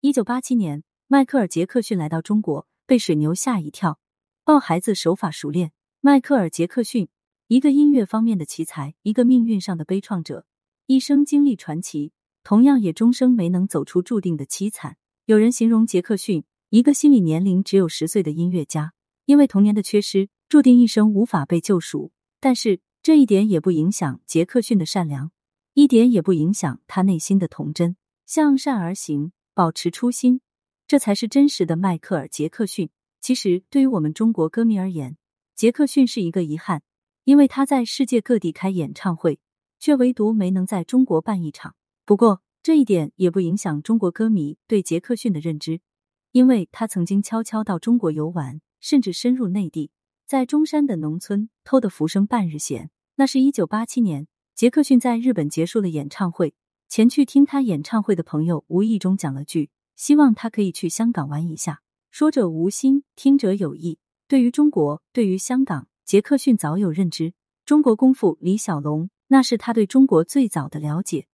一九八七年，迈克尔·杰克逊来到中国，被水牛吓一跳。抱孩子手法熟练，迈克尔·杰克逊，一个音乐方面的奇才，一个命运上的悲怆者，一生经历传奇，同样也终生没能走出注定的凄惨。有人形容杰克逊，一个心理年龄只有十岁的音乐家，因为童年的缺失，注定一生无法被救赎。但是这一点也不影响杰克逊的善良，一点也不影响他内心的童真。向善而行。保持初心，这才是真实的迈克尔·杰克逊。其实，对于我们中国歌迷而言，杰克逊是一个遗憾，因为他在世界各地开演唱会，却唯独没能在中国办一场。不过，这一点也不影响中国歌迷对杰克逊的认知，因为他曾经悄悄到中国游玩，甚至深入内地，在中山的农村偷得浮生半日闲。那是一九八七年，杰克逊在日本结束了演唱会。前去听他演唱会的朋友无意中讲了句：“希望他可以去香港玩一下。”说者无心，听者有意。对于中国，对于香港，杰克逊早有认知。中国功夫李小龙，那是他对中国最早的了解。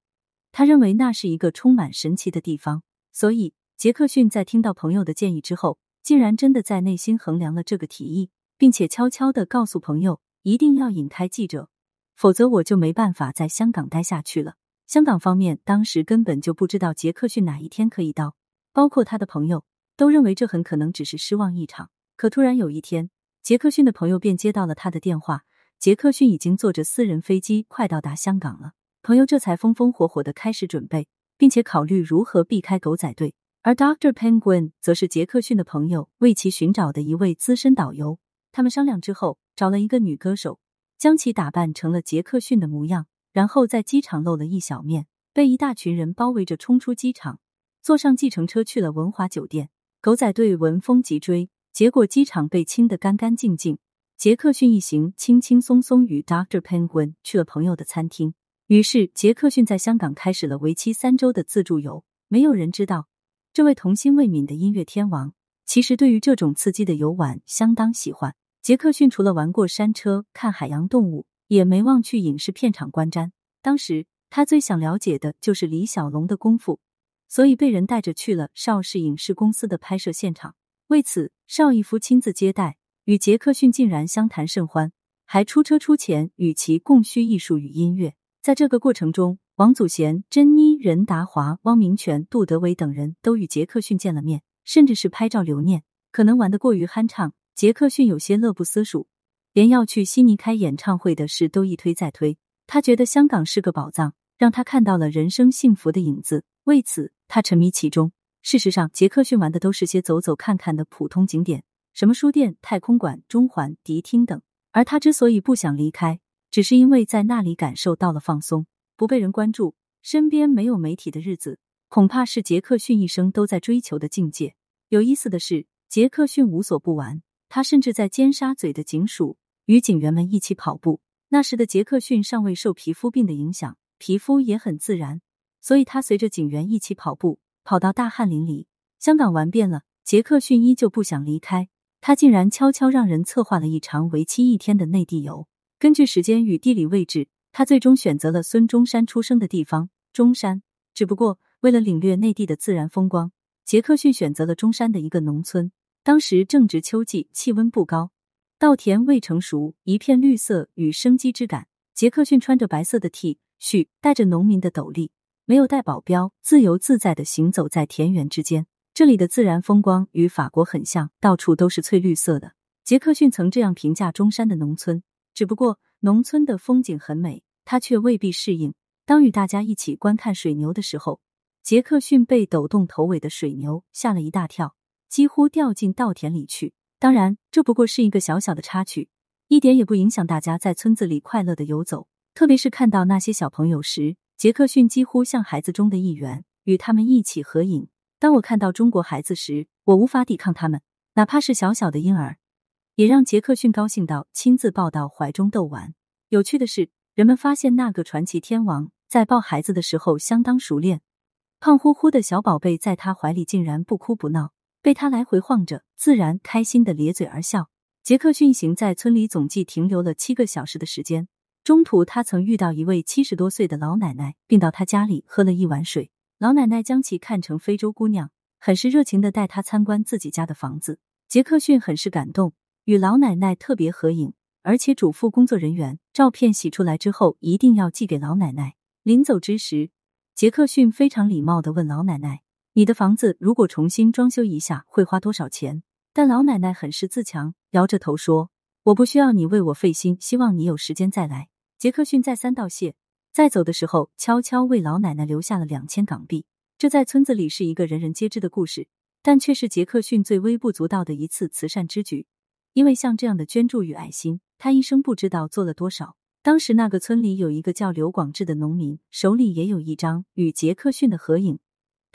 他认为那是一个充满神奇的地方。所以，杰克逊在听到朋友的建议之后，竟然真的在内心衡量了这个提议，并且悄悄的告诉朋友：“一定要引开记者，否则我就没办法在香港待下去了。”香港方面当时根本就不知道杰克逊哪一天可以到，包括他的朋友都认为这很可能只是失望一场。可突然有一天，杰克逊的朋友便接到了他的电话，杰克逊已经坐着私人飞机快到达香港了。朋友这才风风火火的开始准备，并且考虑如何避开狗仔队。而 Doctor Penguin 则是杰克逊的朋友为其寻找的一位资深导游。他们商量之后，找了一个女歌手，将其打扮成了杰克逊的模样。然后在机场露了一小面，被一大群人包围着冲出机场，坐上计程车去了文华酒店。狗仔队闻风急追，结果机场被清得干干净净。杰克逊一行轻轻松松与 Doctor Penguin 去了朋友的餐厅。于是杰克逊在香港开始了为期三周的自助游。没有人知道，这位童心未泯的音乐天王，其实对于这种刺激的游玩相当喜欢。杰克逊除了玩过山车、看海洋动物。也没忘去影视片场观瞻。当时他最想了解的就是李小龙的功夫，所以被人带着去了邵氏影视公司的拍摄现场。为此，邵逸夫亲自接待，与杰克逊竟然相谈甚欢，还出车出钱与其共叙艺术与音乐。在这个过程中，王祖贤、珍妮、任达华、汪明荃、杜德伟等人都与杰克逊见了面，甚至是拍照留念。可能玩得过于酣畅，杰克逊有些乐不思蜀。连要去悉尼开演唱会的事都一推再推，他觉得香港是个宝藏，让他看到了人生幸福的影子。为此，他沉迷其中。事实上，杰克逊玩的都是些走走看看的普通景点，什么书店、太空馆、中环、迪厅等。而他之所以不想离开，只是因为在那里感受到了放松，不被人关注，身边没有媒体的日子，恐怕是杰克逊一生都在追求的境界。有意思的是，杰克逊无所不玩，他甚至在尖沙咀的警署。与警员们一起跑步。那时的杰克逊尚未受皮肤病的影响，皮肤也很自然，所以他随着警员一起跑步，跑到大汗淋漓。香港玩遍了，杰克逊依旧不想离开。他竟然悄悄让人策划了一场为期一天的内地游。根据时间与地理位置，他最终选择了孙中山出生的地方中山。只不过为了领略内地的自然风光，杰克逊选择了中山的一个农村。当时正值秋季，气温不高。稻田未成熟，一片绿色与生机之感。杰克逊穿着白色的 T 恤，戴着农民的斗笠，没有带保镖，自由自在的行走在田园之间。这里的自然风光与法国很像，到处都是翠绿色的。杰克逊曾这样评价中山的农村：只不过农村的风景很美，他却未必适应。当与大家一起观看水牛的时候，杰克逊被抖动头尾的水牛吓了一大跳，几乎掉进稻田里去。当然，这不过是一个小小的插曲，一点也不影响大家在村子里快乐的游走。特别是看到那些小朋友时，杰克逊几乎像孩子中的一员，与他们一起合影。当我看到中国孩子时，我无法抵抗他们，哪怕是小小的婴儿，也让杰克逊高兴到亲自抱到怀中逗玩。有趣的是，人们发现那个传奇天王在抱孩子的时候相当熟练，胖乎乎的小宝贝在他怀里竟然不哭不闹。被他来回晃着，自然开心的咧嘴而笑。杰克逊行在村里总计停留了七个小时的时间，中途他曾遇到一位七十多岁的老奶奶，并到他家里喝了一碗水。老奶奶将其看成非洲姑娘，很是热情的带他参观自己家的房子。杰克逊很是感动，与老奶奶特别合影，而且嘱咐工作人员，照片洗出来之后一定要寄给老奶奶。临走之时，杰克逊非常礼貌的问老奶奶：“你的房子如果重新装修一下，会花多少钱？”但老奶奶很是自强，摇着头说：“我不需要你为我费心，希望你有时间再来。”杰克逊再三道谢，在走的时候悄悄为老奶奶留下了两千港币。这在村子里是一个人人皆知的故事。但却是杰克逊最微不足道的一次慈善之举，因为像这样的捐助与爱心，他一生不知道做了多少。当时那个村里有一个叫刘广志的农民，手里也有一张与杰克逊的合影，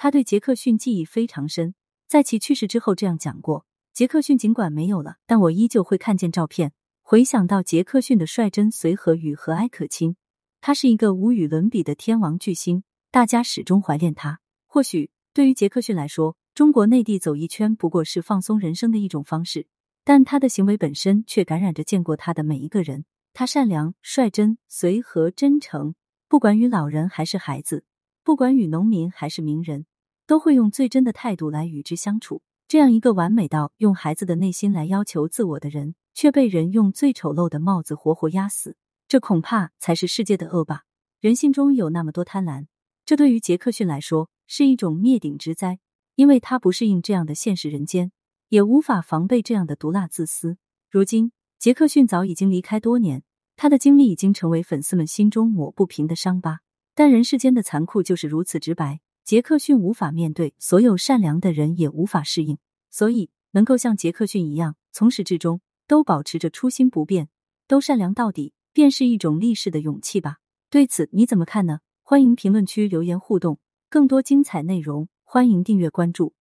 他对杰克逊记忆非常深。在其去世之后，这样讲过：杰克逊尽管没有了，但我依旧会看见照片，回想到杰克逊的率真随和与和蔼可亲。他是一个无与伦比的天王巨星，大家始终怀念他。或许对于杰克逊来说，中国内地走一圈不过是放松人生的一种方式，但他的行为本身却感染着见过他的每一个人。他善良、率真、随和、真诚，不管与老人还是孩子，不管与农民还是名人，都会用最真的态度来与之相处。这样一个完美到用孩子的内心来要求自我的人，却被人用最丑陋的帽子活活压死，这恐怕才是世界的恶霸。人性中有那么多贪婪，这对于杰克逊来说是一种灭顶之灾。因为他不适应这样的现实人间，也无法防备这样的毒辣自私。如今，杰克逊早已经离开多年，他的经历已经成为粉丝们心中抹不平的伤疤。但人世间的残酷就是如此直白，杰克逊无法面对，所有善良的人也无法适应。所以，能够像杰克逊一样，从始至终都保持着初心不变，都善良到底，便是一种历史的勇气吧。对此你怎么看呢？欢迎评论区留言互动，更多精彩内容。欢迎订阅关注。